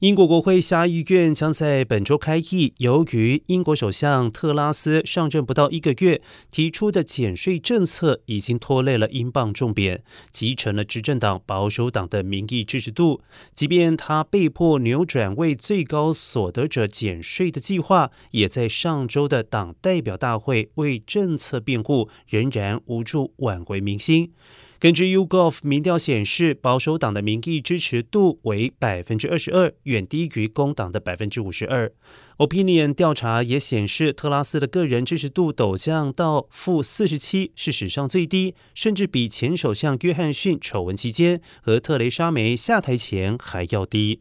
英国国会下议院将在本周开议。由于英国首相特拉斯上任不到一个月，提出的减税政策已经拖累了英镑重贬，集成了执政党保守党的民意支持度。即便他被迫扭转为最高所得者减税的计划，也在上周的党代表大会为政策辩护，仍然无助挽回民心。根据 UGOF 民调显示，保守党的民意支持度为百分之二十二，远低于工党的百分之五十二。Opinion 调查也显示，特拉斯的个人支持度陡降到负四十七，是史上最低，甚至比前首相约翰逊丑闻期间和特蕾莎梅下台前还要低。